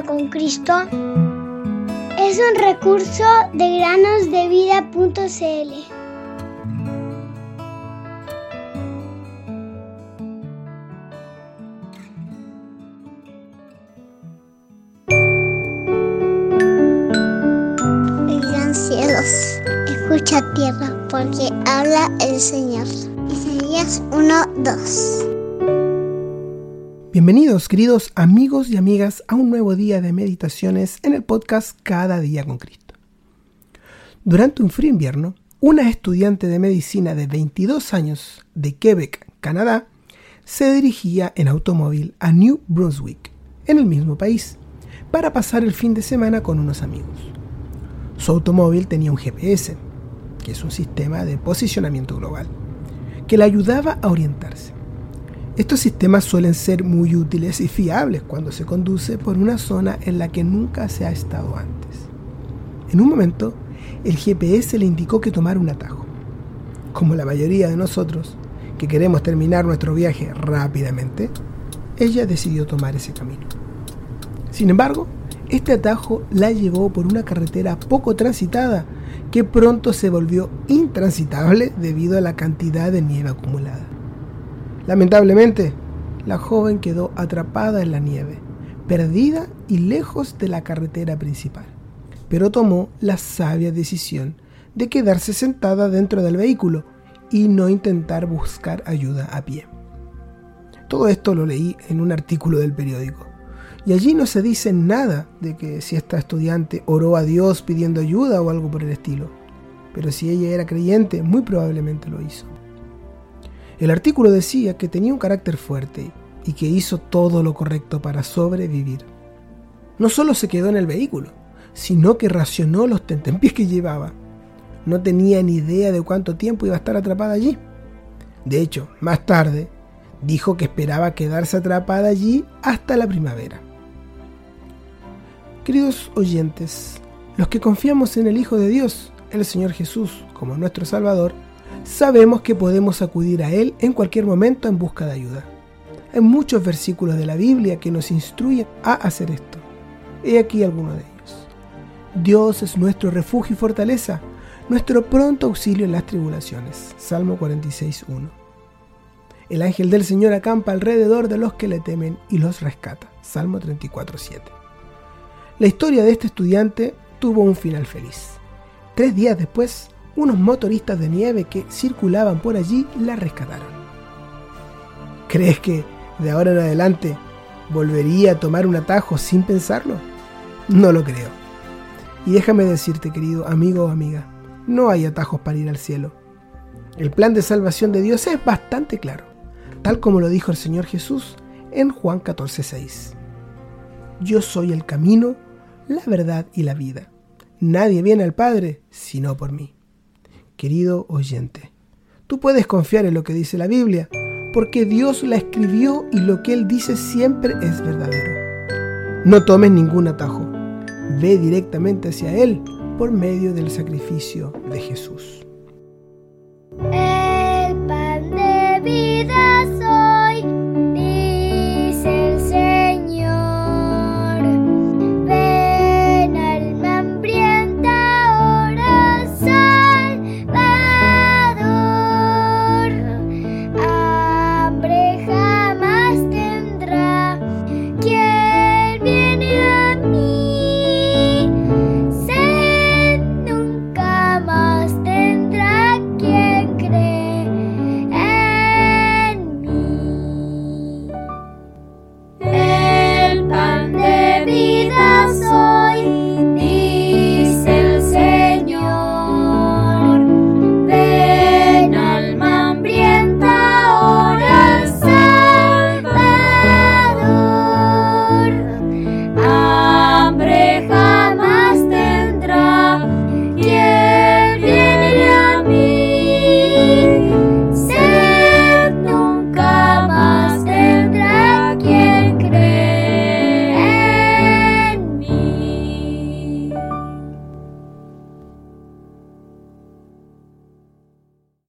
con Cristo es un recurso de granosdevida.cl. Cielos, escucha tierra, porque habla el Señor. Isaías 1:2 Bienvenidos, queridos amigos y amigas, a un nuevo día de meditaciones en el podcast Cada día con Cristo. Durante un frío invierno, una estudiante de medicina de 22 años de Quebec, Canadá, se dirigía en automóvil a New Brunswick, en el mismo país, para pasar el fin de semana con unos amigos. Su automóvil tenía un GPS, que es un sistema de posicionamiento global, que le ayudaba a orientarse. Estos sistemas suelen ser muy útiles y fiables cuando se conduce por una zona en la que nunca se ha estado antes. En un momento, el GPS le indicó que tomara un atajo. Como la mayoría de nosotros, que queremos terminar nuestro viaje rápidamente, ella decidió tomar ese camino. Sin embargo, este atajo la llevó por una carretera poco transitada que pronto se volvió intransitable debido a la cantidad de nieve acumulada. Lamentablemente, la joven quedó atrapada en la nieve, perdida y lejos de la carretera principal, pero tomó la sabia decisión de quedarse sentada dentro del vehículo y no intentar buscar ayuda a pie. Todo esto lo leí en un artículo del periódico. Y allí no se dice nada de que si esta estudiante oró a Dios pidiendo ayuda o algo por el estilo. Pero si ella era creyente, muy probablemente lo hizo. El artículo decía que tenía un carácter fuerte y que hizo todo lo correcto para sobrevivir. No solo se quedó en el vehículo, sino que racionó los tentempiés que llevaba. No tenía ni idea de cuánto tiempo iba a estar atrapada allí. De hecho, más tarde, dijo que esperaba quedarse atrapada allí hasta la primavera. Queridos oyentes, los que confiamos en el Hijo de Dios, el Señor Jesús, como nuestro Salvador, sabemos que podemos acudir a Él en cualquier momento en busca de ayuda. Hay muchos versículos de la Biblia que nos instruyen a hacer esto. He aquí algunos de ellos. Dios es nuestro refugio y fortaleza, nuestro pronto auxilio en las tribulaciones. Salmo 46.1. El ángel del Señor acampa alrededor de los que le temen y los rescata. Salmo 34.7. La historia de este estudiante tuvo un final feliz. Tres días después, unos motoristas de nieve que circulaban por allí la rescataron. ¿Crees que de ahora en adelante volvería a tomar un atajo sin pensarlo? No lo creo. Y déjame decirte, querido amigo o amiga, no hay atajos para ir al cielo. El plan de salvación de Dios es bastante claro, tal como lo dijo el Señor Jesús en Juan 14:6. Yo soy el camino, la verdad y la vida. Nadie viene al Padre sino por mí. Querido oyente, tú puedes confiar en lo que dice la Biblia, porque Dios la escribió y lo que Él dice siempre es verdadero. No tomes ningún atajo, ve directamente hacia Él por medio del sacrificio de Jesús.